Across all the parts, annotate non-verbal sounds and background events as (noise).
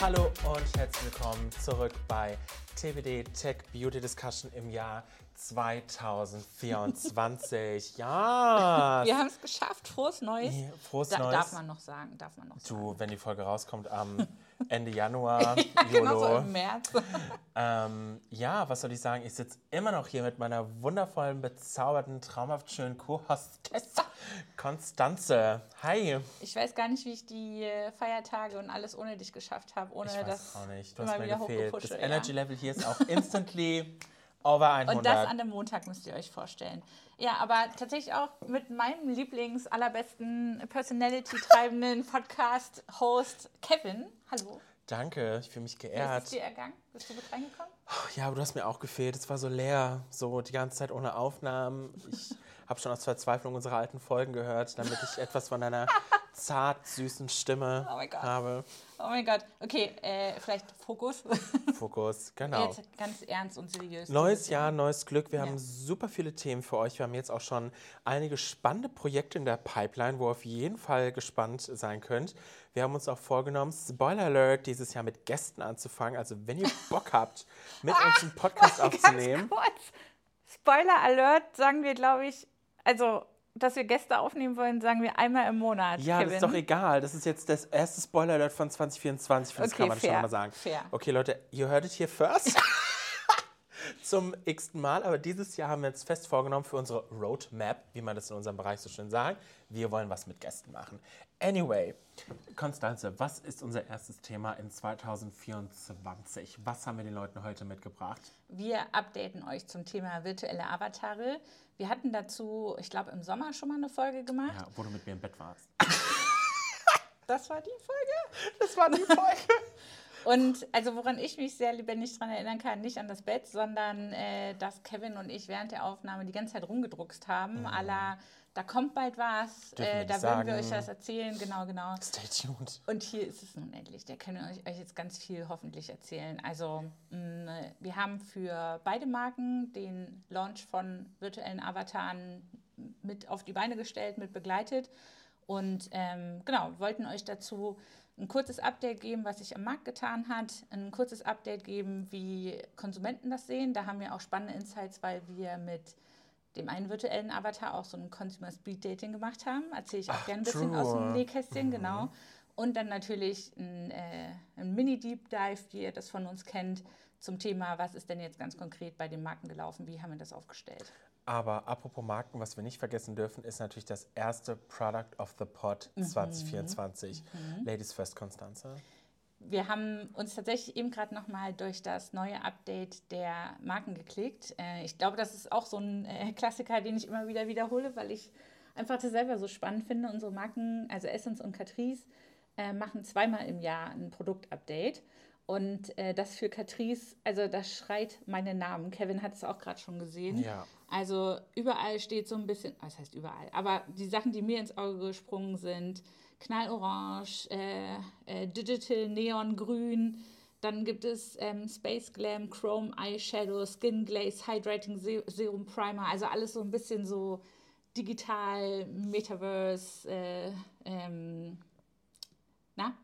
Hallo und herzlich willkommen zurück bei TBD Tech Beauty Discussion im Jahr 2024. (laughs) ja! Wir haben es geschafft. Frohes Neues. Ja, Frohes Da, Neues. Darf man noch sagen, darf man noch sagen. Du, wenn die Folge rauskommt am (laughs) Ende Januar, ja, genau so im März. (laughs) Ähm, ja, was soll ich sagen? Ich sitze immer noch hier mit meiner wundervollen, bezauberten, traumhaft schönen Co-Hostess Konstanze. Hi. Ich weiß gar nicht, wie ich die äh, Feiertage und alles ohne dich geschafft habe, ohne Ich weiß das auch nicht. Du immer hast mir wieder gefehlt. Das hochgepusht. Energy ja. Level hier ist auch instantly over 100. Und das an dem Montag müsst ihr euch vorstellen. Ja, aber tatsächlich auch mit meinem Lieblings, allerbesten Personality-treibenden Podcast-Host Kevin. Hallo. Danke, ich fühle mich Wie ist es geehrt. dir ergangen? Bist du gut reingekommen? Ja, aber du hast mir auch gefehlt. Es war so leer, so die ganze Zeit ohne Aufnahmen. Ich (laughs) habe schon aus Verzweiflung unsere alten Folgen gehört, damit ich etwas von deiner (laughs) zart süßen Stimme Oh mein Gott. habe. Oh mein Gott. Okay, äh, vielleicht Fokus. (laughs) Fokus, genau. Jetzt ganz ernst und seriös. Neues Jahr, neues Glück. Wir Ja. haben super viele Themen für euch. Wir haben jetzt auch schon einige spannende Projekte in der Pipeline, wo ihr auf jeden Fall gespannt sein könnt. Wir haben uns auch vorgenommen, Spoiler Alert, dieses Jahr mit Gästen anzufangen. Also wenn ihr (laughs) Bock habt, mit uns einen Podcast aufzunehmen. Spoiler Alert sagen wir, glaube ich, also, dass wir Gäste aufnehmen wollen, sagen wir einmal im Monat. Ja, Kevin. das ist doch egal. Das ist jetzt das erste Spoiler Alert von 2024. Das Okay, kann man fair, schon mal sagen. fair. Okay, Leute, ihr hört es hier first. (laughs) Zum x-ten Mal, aber dieses Jahr haben wir uns fest vorgenommen für unsere Roadmap, wie man das in unserem Bereich so schön sagt. Wir wollen was mit Gästen machen. Anyway, Konstanze, was ist unser erstes Thema in 2024? Was haben wir den Leuten heute mitgebracht? Wir updaten euch zum Thema virtuelle Avatare. Wir hatten dazu, ich glaube, im Sommer schon mal eine Folge gemacht. Ja, wo du mit mir im Bett warst. (laughs) Das war die Folge. Das war die Folge. (laughs) Und also woran ich mich sehr lebendig daran erinnern kann, nicht an das Bett, sondern äh, dass Kevin und ich während der Aufnahme die ganze Zeit rumgedruckst haben. à la, da kommt bald was, Mhm. Wir äh, da würden wir sagen. euch das erzählen, genau, genau. Stay tuned. Und hier ist es nun endlich. Da können wir euch, euch jetzt ganz viel hoffentlich erzählen. Also, mh, wir haben für beide Marken den Launch von virtuellen Avataren mit auf die Beine gestellt, mit begleitet. Und ähm, genau, wollten euch dazu ein kurzes Update geben, was sich am Markt getan hat, ein kurzes Update geben, wie Konsumenten das sehen. Da haben wir auch spannende Insights, weil wir mit dem einen virtuellen Avatar auch so ein Consumer Speed Dating gemacht haben. Erzähle ich auch gerne ein bisschen aus dem Nähkästchen, genau. Und dann natürlich ein, äh, ein Mini-Deep Dive, wie ihr das von uns kennt, zum Thema, was ist denn jetzt ganz konkret bei den Marken gelaufen, wie haben wir das aufgestellt. Aber apropos Marken, was wir nicht vergessen dürfen, ist natürlich das erste Product of the Pod Mhm. 2024. Ladies First, Konstanze. Wir haben uns tatsächlich eben gerade nochmal durch das neue Update der Marken geklickt. Äh, ich glaube, das ist auch so ein äh, Klassiker, den ich immer wieder wiederhole, weil ich einfach das selber so spannend finde. Unsere Marken, also Essence und Catrice, äh, machen zweimal im Jahr ein Produktupdate. Und äh, das für Catrice, also das schreit meinen Namen. Kevin hat es auch gerade schon gesehen. Ja. Also überall steht so ein bisschen, was heißt überall, aber die Sachen, die mir ins Auge gesprungen sind, Knallorange, äh, äh, Digital Neon Grün, dann gibt es ähm, Space Glam, Chrome Eyeshadow, Skin Glaze, Hydrating Se Serum Primer, also alles so ein bisschen so digital, Metaverse, äh, ähm, na,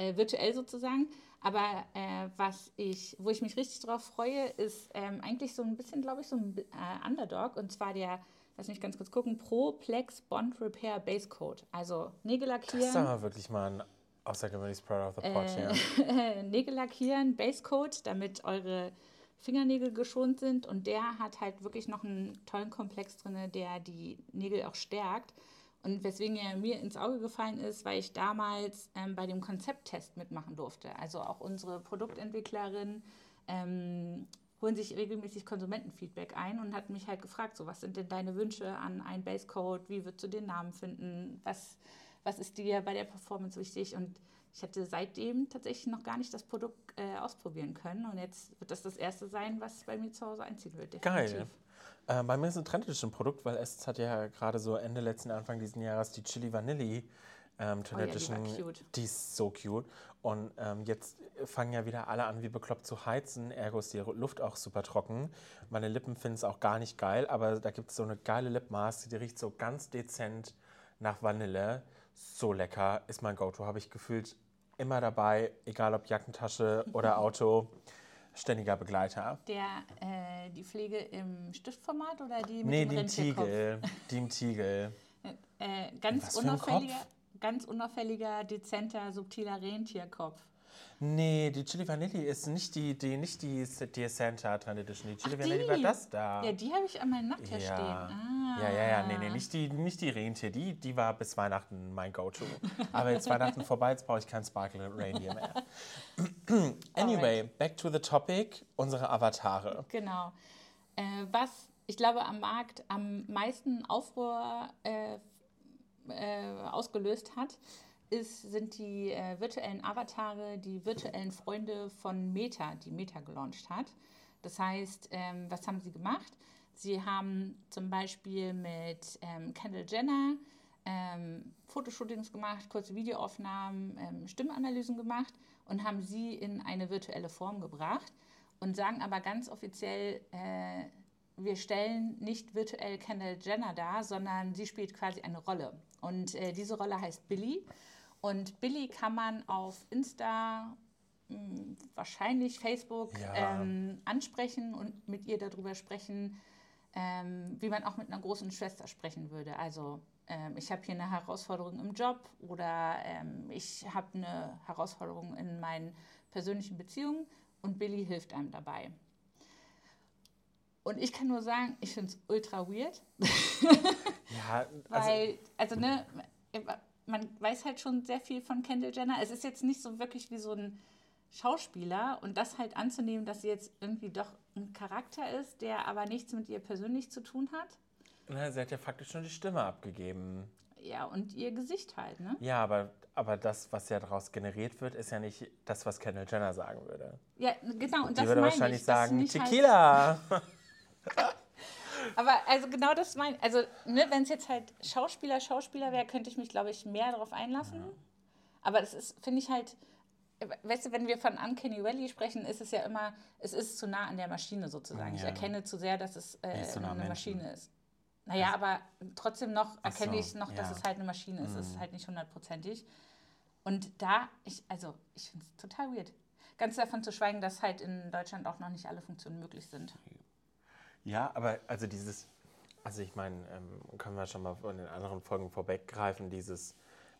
äh, virtuell sozusagen. Aber äh, was ich, wo ich mich richtig drauf freue, ist ähm, eigentlich so ein bisschen, glaube ich, so ein äh, Underdog. Und zwar der, lass mich ganz kurz gucken, Pro Plex Bond Repair Base Coat. Also Nägel Das ist lackieren, aber wirklich mal ein außergewöhnliches Product of the Pod Äh, hier. (laughs) Nägel lackieren, Base Coat, damit eure Fingernägel geschont sind. Und der hat halt wirklich noch einen tollen Komplex drin, der die Nägel auch stärkt. Und weswegen er mir ins Auge gefallen ist, weil ich damals ähm, bei dem Konzepttest mitmachen durfte. Also auch unsere Produktentwicklerin ähm, holen sich regelmäßig Konsumentenfeedback ein und hat mich halt gefragt, so was sind denn deine Wünsche an einen Basecode, wie würdest du den Namen finden, was, was ist dir bei der Performance wichtig und ich hatte seitdem tatsächlich noch gar nicht das Produkt äh, ausprobieren können und jetzt wird das das erste sein, was bei mir zu Hause einziehen wird. Geil. Äh, bei mir ist ein Trendedition Produkt, weil es hat ja gerade so Ende letzten, Anfang diesen Jahres die Chili Vanilli ähm, Trend Oh ja, die Edition. Die ist so cute. Und ähm, jetzt fangen ja wieder alle an, wie bekloppt zu heizen. Ergo ist die Luft auch super trocken. Meine Lippen finden es auch gar nicht geil, aber da gibt es so eine geile Lipmaske, die riecht so ganz dezent nach Vanille. So lecker, ist mein Go-To. Habe ich gefühlt immer dabei, egal ob Jackentasche oder (laughs) Auto, ständiger Begleiter. Der, äh, die Pflege im Stiftformat oder die mit Nee, dem Rentierkopf? Tiegel. Die im Tiegel. Äh, ganz, für ein unauffälliger, ganz unauffälliger, dezenter, subtiler Rentierkopf. Nee, die Chili Vanilli ist nicht die, die, nicht die, die Santa Trend Edition. Die Chili Ach, Vanilli war die? das da. Ja, die habe ich an meinem Nachttisch Ja. stehen. Ah. ja, ja, ja, nee, nee, nicht die, nicht die Rentier. Die, die war bis Weihnachten mein Go-To. Aber jetzt Weihnachten (laughs) vorbei, jetzt brauche ich kein Sparkle Reindeer mehr. (laughs) anyway, back to the topic, unsere Avatare. Genau. Äh, was ich glaube am Markt am meisten Aufruhr äh, äh, ausgelöst hat, ist, sind die äh, virtuellen Avatare, die virtuellen Freunde von Meta, die Meta gelauncht hat. Das heißt, ähm, was haben sie gemacht? Sie haben zum Beispiel mit ähm, Kendall Jenner ähm, Fotoshootings gemacht, kurze Videoaufnahmen, ähm, Stimmanalysen gemacht und haben sie in eine virtuelle Form gebracht und sagen aber ganz offiziell, äh, wir stellen nicht virtuell Kendall Jenner dar, sondern sie spielt quasi eine Rolle. Und äh, diese Rolle heißt Billy. Und Billy kann man auf Insta, mh, wahrscheinlich Facebook, Ja. ähm, ansprechen und mit ihr darüber sprechen, ähm, wie man auch mit einer großen Schwester sprechen würde. Also ähm, ich habe hier eine Herausforderung im Job oder ähm, ich habe eine Herausforderung in meinen persönlichen Beziehungen und Billy hilft einem dabei. Und ich kann nur sagen, ich finde es ultra weird, Ja, also, (laughs) weil, also ne, man weiß halt schon sehr viel von Kendall Jenner. Es ist jetzt nicht so wirklich wie so ein Schauspieler und das halt anzunehmen, dass sie jetzt irgendwie doch ein Charakter ist, der aber nichts mit ihr persönlich zu tun hat. na, sie hat ja faktisch schon die Stimme abgegeben. Ja, und ihr Gesicht halt, ne? Ja, aber, aber das, was ja daraus generiert wird, ist ja nicht das, was Kendall Jenner sagen würde. Ja, genau. Und Die das würde wahrscheinlich ich, sagen, halt- Tequila. (laughs) Aber also genau das meine Also, ne, wenn es jetzt halt Schauspieler, Schauspieler wäre, könnte ich mich, glaube ich, mehr darauf einlassen. Aber das ist, finde ich halt, weißt du, wenn wir von Uncanny Valley sprechen, ist es ja immer, es ist zu nah an der Maschine sozusagen. Ich Ja. erkenne zu sehr, dass es äh, eine Menschen. Maschine ist. Naja, aber trotzdem noch erkenne so, ich noch, dass ja. Mhm. es halt eine Maschine ist. Es ist halt nicht hundertprozentig. Und da, ich, also, ich finde es total weird. Ganz davon zu schweigen, dass halt in Deutschland auch noch nicht alle Funktionen möglich sind. Ja, aber also dieses, also ich meine, ähm, können wir schon mal von den anderen Folgen vorweggreifen, dieses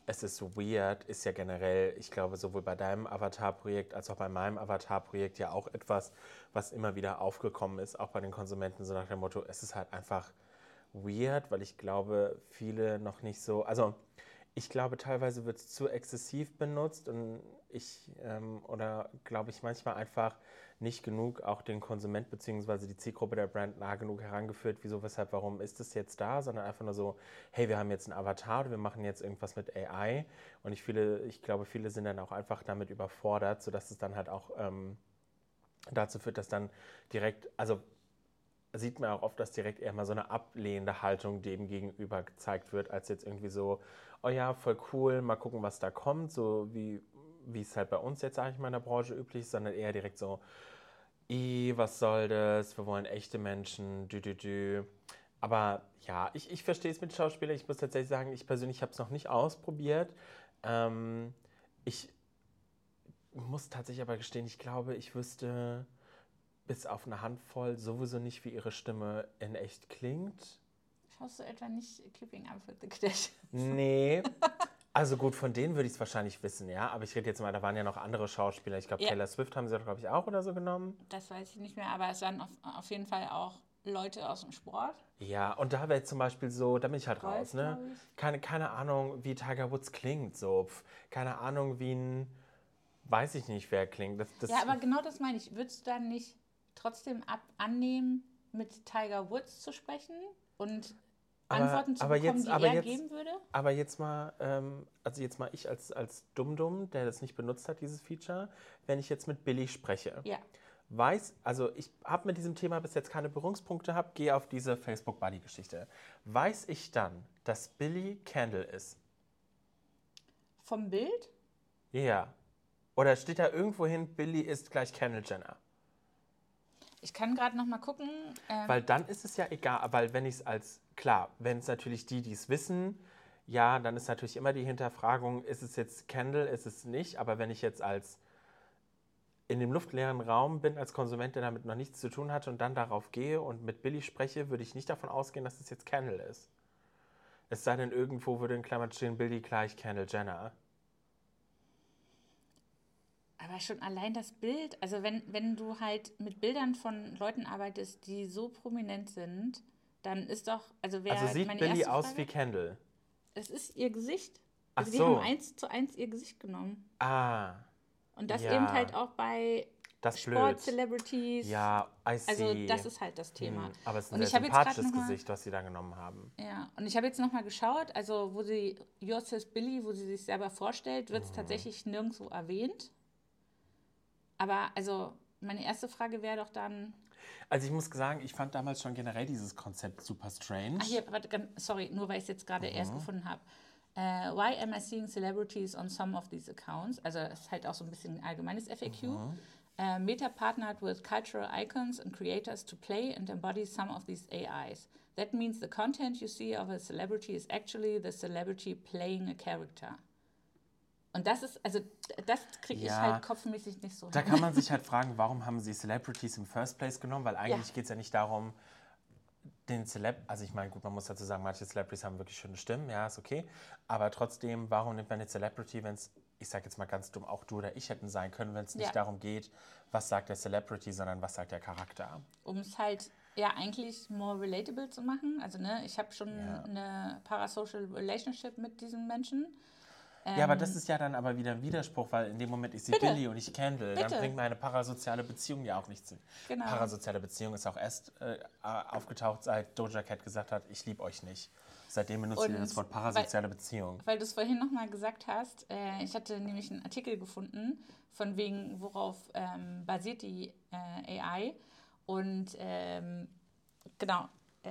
es ist weird, ist ja generell, ich glaube, sowohl bei deinem Avatar-Projekt als auch bei meinem Avatar-Projekt ja auch etwas, was immer wieder aufgekommen ist, auch bei den Konsumenten, so nach dem Motto, es ist halt einfach weird, weil ich glaube, viele noch nicht so, also ich glaube, teilweise wird es zu exzessiv benutzt und ich, ähm, oder glaube ich, manchmal einfach nicht genug auch den Konsument bzw. die Zielgruppe der Brand nah genug herangeführt, wieso, weshalb, warum ist es jetzt da, sondern einfach nur so, hey, wir haben jetzt einen Avatar oder wir machen jetzt irgendwas mit AI und ich, viele, ich glaube, viele sind dann auch einfach damit überfordert, sodass es dann halt auch ähm, dazu führt, dass dann direkt, also sieht man auch oft, dass direkt eher mal so eine ablehnende Haltung dem gegenüber gezeigt wird, als jetzt irgendwie so, oh ja, voll cool, mal gucken, was da kommt, so wie, wie es halt bei uns jetzt, sage ich mal, in der Branche üblich ist, sondern eher direkt so, i, was soll das, wir wollen echte Menschen, dü, dü, dü. Aber ja, ich, ich verstehe es mit Schauspielern. Ich muss tatsächlich sagen, ich persönlich habe es noch nicht ausprobiert. Ähm, ich muss tatsächlich aber gestehen, ich glaube, ich wüsste bis auf eine Handvoll sowieso nicht, wie ihre Stimme in echt klingt. Schaust du etwa nicht Keeping Up with the Kardashians? Nee. (laughs) Also gut, von denen würde ich es wahrscheinlich wissen, ja. Aber ich rede jetzt mal, da waren ja noch andere Schauspieler. Ich glaube, Ja. Taylor Swift haben sie doch, glaube ich, auch oder so genommen. Das weiß ich nicht mehr, aber es waren auf, auf jeden Fall auch Leute aus dem Sport. Ja, und da wäre zum Beispiel so, da bin ich halt Golf, raus, ne? Keine, keine Ahnung, wie Tiger Woods klingt, so. Keine Ahnung, wie ein, weiß ich nicht, wer klingt. Das, das, Ja, aber genau das meine ich. Würdest du dann nicht trotzdem ab annehmen, mit Tiger Woods zu sprechen und Antworten zu aber bekommen, jetzt- die aber er jetzt- geben würde? Aber jetzt mal, ähm, also jetzt mal ich als, als Dumm-Dumm, der das nicht benutzt hat, dieses Feature, wenn ich jetzt mit Billy spreche. Ja. Weiß, also ich habe mit diesem Thema bis jetzt keine Berührungspunkte gehabt, gehe auf diese Facebook-Buddy-Geschichte. Weiß ich dann, dass Billy Candle ist? Vom Bild? Ja. Oder steht da irgendwo hin, Billy ist gleich Kendall Jenner? Ich kann gerade noch mal gucken. Ähm, Weil dann ist es ja egal, weil wenn ich es als, klar, wenn es natürlich die, die es wissen, ja, dann ist natürlich immer die Hinterfragung, ist es jetzt Candle, ist es nicht, aber wenn ich jetzt als in dem luftleeren Raum bin als Konsument, der damit noch nichts zu tun hatte und dann darauf gehe und mit Billy spreche, würde ich nicht davon ausgehen, dass es jetzt Candle ist. Es sei denn, irgendwo würde in Klammern stehen, Billy gleich Candle Jenner. Aber schon allein das Bild, also wenn, wenn du halt mit Bildern von Leuten arbeitest, die so prominent sind, dann ist doch, also wer Also sieht meine Billy aus Frage, wie Kendall? Es ist ihr Gesicht. Ach Also die so. haben eins zu eins ihr Gesicht genommen. Ah, Und das Ja. eben halt auch bei. Sport-Celebrities. Ja, I see. Also das ist halt das Thema. Hm, aber es ist ein sehr sympathisches mal- Gesicht, was sie da genommen haben. Ja, und ich habe jetzt nochmal geschaut, also wo sie Yours Says Billy, wo sie sich selber vorstellt, wird Mhm. es tatsächlich nirgendwo erwähnt. Aber also meine erste Frage wäre doch dann, Also ich muss sagen, ich fand damals schon generell dieses Konzept super strange. ach hier, ganz- sorry, nur weil ich es jetzt gerade Mhm. erst gefunden habe. Äh, why am I seeing celebrities on some of these accounts? Also es ist halt auch so ein bisschen ein allgemeines FAQ. Mhm. Äh, Meta partnered with cultural icons and creators to play and embody some of these AIs. That means the content you see of a celebrity is actually the celebrity playing a character. Und das ist, also das kriege ich Ja. halt kopfmäßig nicht so Da hin. kann man sich (laughs) halt fragen, warum haben sie Celebrities im First Place genommen? Weil eigentlich Ja. geht es ja nicht darum, den Celeb, also ich meine, gut, man muss dazu sagen, manche Celebrities haben wirklich schöne Stimmen, ja, ist okay. Aber trotzdem, warum nimmt man eine Celebrity, wenn es, ich sage jetzt mal ganz dumm, auch du oder ich hätten sein können, wenn es nicht Ja. darum geht, was sagt der Celebrity, sondern was sagt der Charakter? um es halt ja eigentlich more relatable zu machen. Also ne, ich habe schon eine parasocial relationship mit diesen Menschen. Ja, aber das ist ja dann aber wieder ein Widerspruch, weil in dem Moment ich sehe Ähm. Bitte. Billy und ich Candle, dann Bitte. bringt meine parasoziale Beziehung ja auch nichts. Genau. Parasoziale Beziehung ist auch erst äh, aufgetaucht, seit Doja Cat gesagt hat, ich liebe euch nicht. Seitdem benutzt ihr das Wort parasoziale Beziehung. Weil du es vorhin nochmal gesagt hast, äh, ich hatte nämlich einen Artikel gefunden, von wegen, worauf ähm, basiert die äh, AI. Und ähm, genau, äh,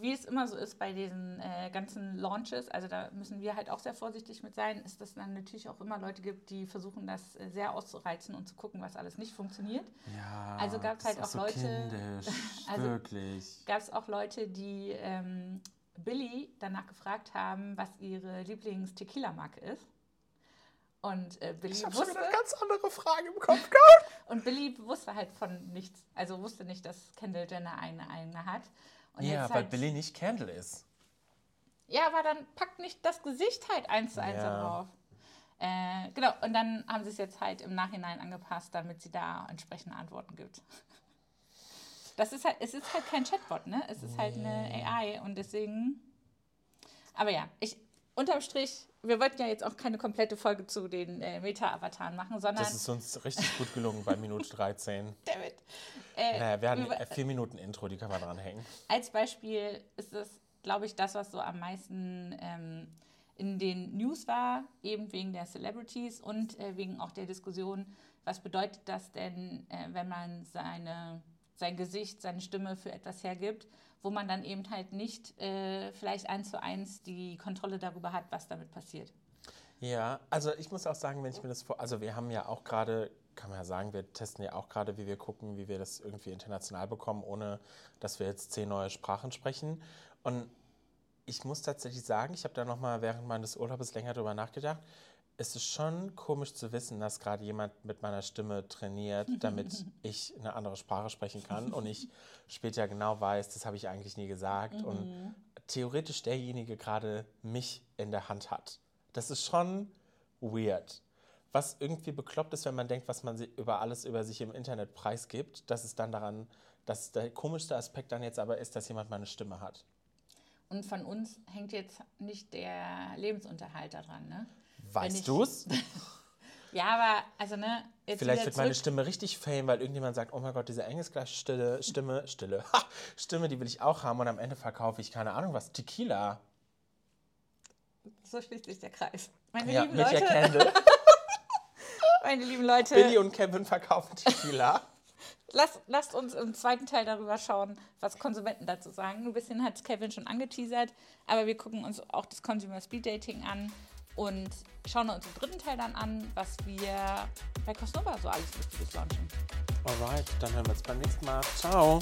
wie es immer so ist bei diesen äh, ganzen Launches, also da müssen wir halt auch sehr vorsichtig mit sein, ist, dass es dann natürlich auch immer Leute gibt, die versuchen, das äh, sehr auszureizen und zu gucken, was alles nicht funktioniert. Ja, Also gab's das halt auch so Leute- Kindisch, (laughs) Also- wirklich. gab es auch Leute, die ähm, Billy danach gefragt haben, was ihre Lieblings-Tequila-Marke ist. Und äh, Billy wusste, ganz andere Frage im Kopf gehabt. und Billy wusste halt von nichts. Also wusste nicht, dass Kendall Jenner eine eigene hat. Und Ja, weil halt, Billy nicht Candle ist. Ja, aber dann packt nicht das Gesicht halt eins zu eins Ja. drauf. Äh, genau, und dann haben sie es jetzt halt im Nachhinein angepasst, damit sie da entsprechende Antworten gibt. (laughs) Das ist halt, es ist halt kein Chatbot, ne? Es ist halt eine AI und deswegen. Aber ja, ich unterm Strich, wir wollten ja jetzt auch keine komplette Folge zu den äh, Meta-Avataren machen, sondern. Das ist uns richtig gut gelungen bei Minute 13. (laughs) David. Äh, Naja, wir hatten wir- äh, vier Minuten Intro, die können wir dranhängen. als Beispiel ist es, glaube ich, das, was so am meisten ähm, in den News war, eben wegen der Celebrities und äh, wegen auch der Diskussion, was bedeutet das denn, äh, wenn man seine, sein Gesicht, seine Stimme für etwas hergibt, wo man dann eben halt nicht äh, vielleicht eins zu eins die Kontrolle darüber hat, was damit passiert. Ja, also ich muss auch sagen, wenn ich mir das vor. Also wir haben ja auch gerade, kann man ja sagen, wir testen ja auch gerade, wie wir gucken, wie wir das irgendwie international bekommen, ohne dass wir jetzt zehn neue Sprachen sprechen. Und ich muss tatsächlich sagen, ich habe da nochmal während meines Urlaubs länger drüber nachgedacht. Es ist schon komisch zu wissen, dass gerade jemand mit meiner Stimme trainiert, damit (laughs) ich eine andere Sprache sprechen kann und ich später genau weiß, das habe ich eigentlich nie gesagt. Und theoretisch derjenige gerade mich in der Hand hat. Das ist schon weird. Was irgendwie bekloppt ist, wenn man denkt, was man über alles über sich im Internet preisgibt, dass es dann daran, dass der komischste Aspekt dann jetzt aber ist, dass jemand meine Stimme hat. Und von uns hängt jetzt nicht der Lebensunterhalt daran, ne? Weißt du's? (laughs) Ja, aber, also, ne, jetzt Vielleicht wird meine Stimme richtig fame, weil irgendjemand sagt, oh mein Gott, diese engelsgleiche Stille, Stimme, Stille, ha, Stimme, die will ich auch haben und am Ende verkaufe ich, keine Ahnung was, Tequila. So schließt sich der Kreis. Meine Ja, lieben Leute, Candle. (laughs) meine lieben Leute, Billy und Kevin verkaufen Tequila. lasst, lasst uns im zweiten Teil darüber schauen, was Konsumenten dazu sagen. Ein bisschen hat Kevin schon angeteasert, aber wir gucken uns auch das Consumer Speed Dating an und schauen uns im dritten Teil dann an, was wir bei Cosnova so alles Lustiges launchen. Alright, dann hören wir uns beim nächsten Mal. Ciao.